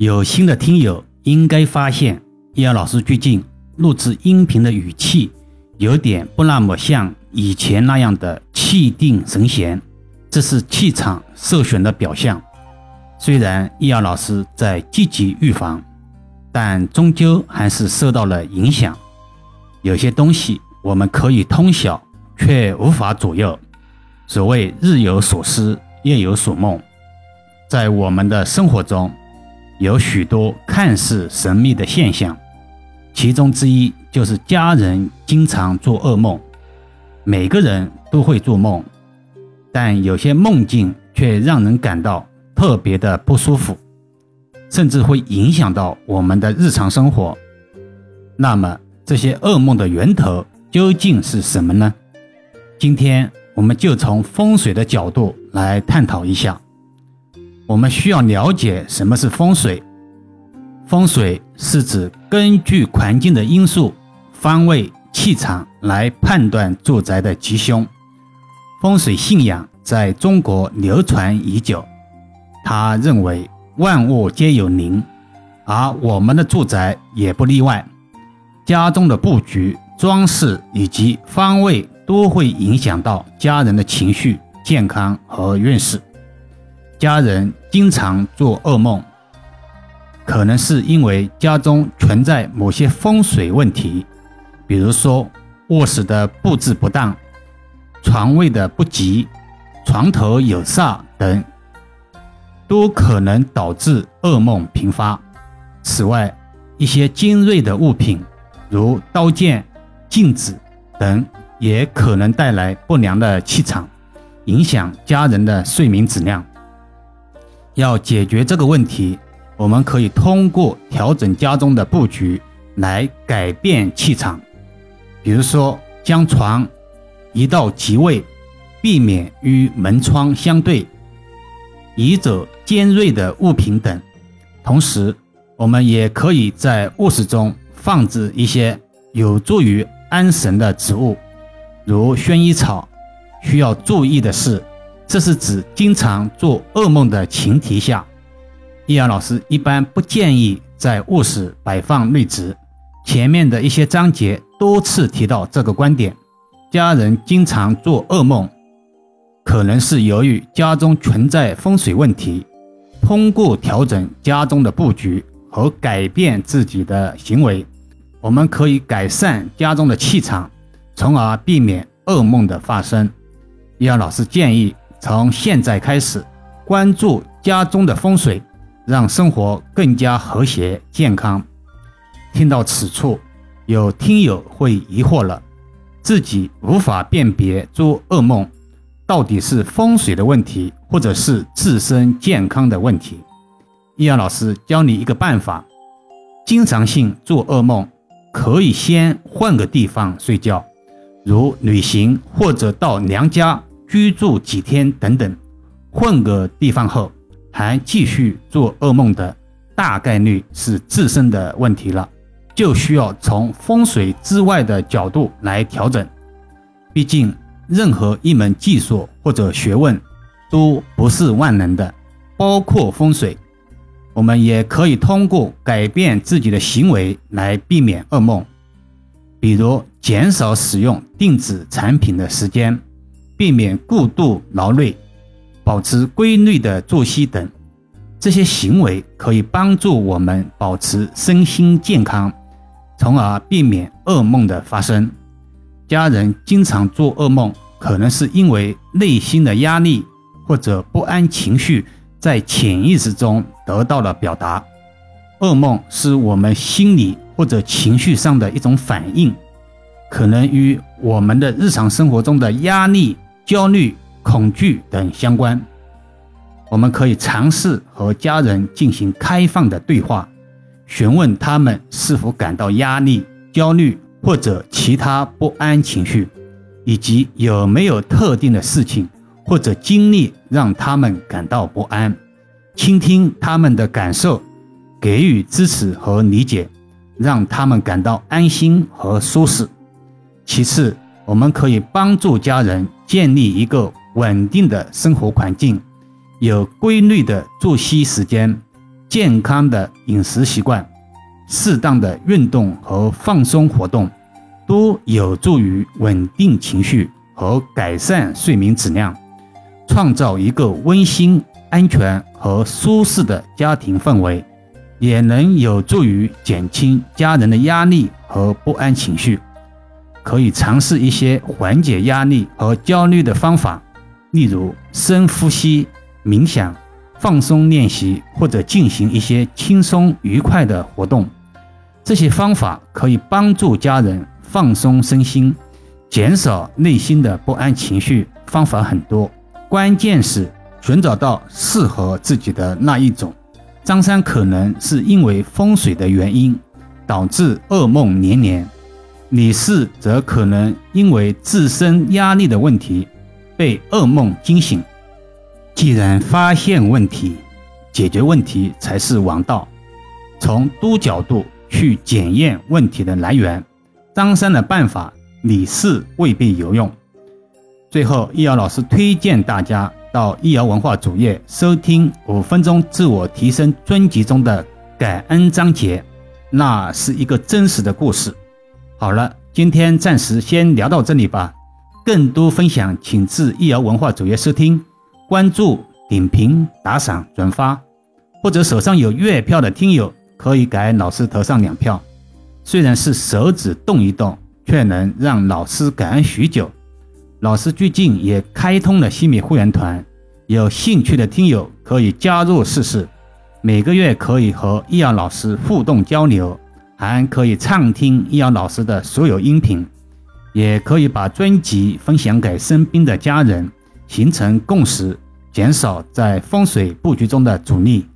有心的听友应该发现，叶老师最近录制音频的语气有点不那么像以前那样的气定神闲，这是气场受损的表象。虽然叶老师在积极预防，但终究还是受到了影响。有些东西我们可以通晓，却无法左右。所谓日有所思，夜有所梦，在我们的生活中。有许多看似神秘的现象，其中之一就是家人经常做噩梦。每个人都会做梦，但有些梦境却让人感到特别的不舒服，甚至会影响到我们的日常生活。那么，这些噩梦的源头究竟是什么呢？今天我们就从风水的角度来探讨一下。我们需要了解什么是风水。风水是指根据环境的因素、方位、气场来判断住宅的吉凶。风水信仰在中国流传已久，他认为万物皆有灵，而我们的住宅也不例外。家中的布局、装饰以及方位都会影响到家人的情绪、健康和运势。家人经常做噩梦，可能是因为家中存在某些风水问题，比如说卧室的布置不当、床位的不吉、床头有煞等，都可能导致噩梦频发。此外，一些尖锐的物品，如刀剑、镜子等，也可能带来不良的气场，影响家人的睡眠质量。要解决这个问题，我们可以通过调整家中的布局来改变气场。比如说，将床移到吉位，避免与门窗相对，移走尖锐的物品等。同时，我们也可以在卧室中放置一些有助于安神的植物，如薰衣草。需要注意的是。这是指经常做噩梦的前提下，易阳老师一般不建议在卧室摆放绿植。前面的一些章节多次提到这个观点。家人经常做噩梦，可能是由于家中存在风水问题。通过调整家中的布局和改变自己的行为，我们可以改善家中的气场，从而避免噩梦的发生。易阳老师建议。从现在开始，关注家中的风水，让生活更加和谐健康。听到此处，有听友会疑惑了：自己无法辨别做噩梦到底是风水的问题，或者是自身健康的问题。易阳老师教你一个办法：经常性做噩梦，可以先换个地方睡觉，如旅行或者到娘家。居住几天等等，换个地方后还继续做噩梦的，大概率是自身的问题了，就需要从风水之外的角度来调整。毕竟，任何一门技术或者学问都不是万能的，包括风水。我们也可以通过改变自己的行为来避免噩梦，比如减少使用电子产品的时间。避免过度劳累，保持规律的作息等，这些行为可以帮助我们保持身心健康，从而避免噩梦的发生。家人经常做噩梦，可能是因为内心的压力或者不安情绪在潜意识中得到了表达。噩梦是我们心理或者情绪上的一种反应，可能与我们的日常生活中的压力。焦虑、恐惧等相关，我们可以尝试和家人进行开放的对话，询问他们是否感到压力、焦虑或者其他不安情绪，以及有没有特定的事情或者经历让他们感到不安。倾听他们的感受，给予支持和理解，让他们感到安心和舒适。其次，我们可以帮助家人建立一个稳定的生活环境，有规律的作息时间，健康的饮食习惯、适当的运动和放松活动，都有助于稳定情绪和改善睡眠质量，创造一个温馨、安全和舒适的家庭氛围，也能有助于减轻家人的压力和不安情绪。可以尝试一些缓解压力和焦虑的方法，例如深呼吸、冥想、放松练习，或者进行一些轻松愉快的活动。这些方法可以帮助家人放松身心，减少内心的不安情绪。方法很多，关键是寻找到适合自己的那一种。张三可能是因为风水的原因，导致噩梦连连。李四则可能因为自身压力的问题被噩梦惊醒。既然发现问题，解决问题才是王道。从多角度去检验问题的来源，张三的办法，李四未必有用。最后，易遥老师推荐大家到易遥文化主页收听《五分钟自我提升》专辑中的感恩章节，那是一个真实的故事。好了，今天暂时先聊到这里吧。更多分享，请至易瑶文化主页收听、关注、点评、打赏、转发，或者手上有月票的听友可以给老师投上两票。虽然是手指动一动，却能让老师感恩许久。老师最近也开通了西米会员团，有兴趣的听友可以加入试试。每个月可以和易瑶老师互动交流。还可以畅听易遥老师的所有音频，也可以把专辑分享给身边的家人，形成共识，减少在风水布局中的阻力。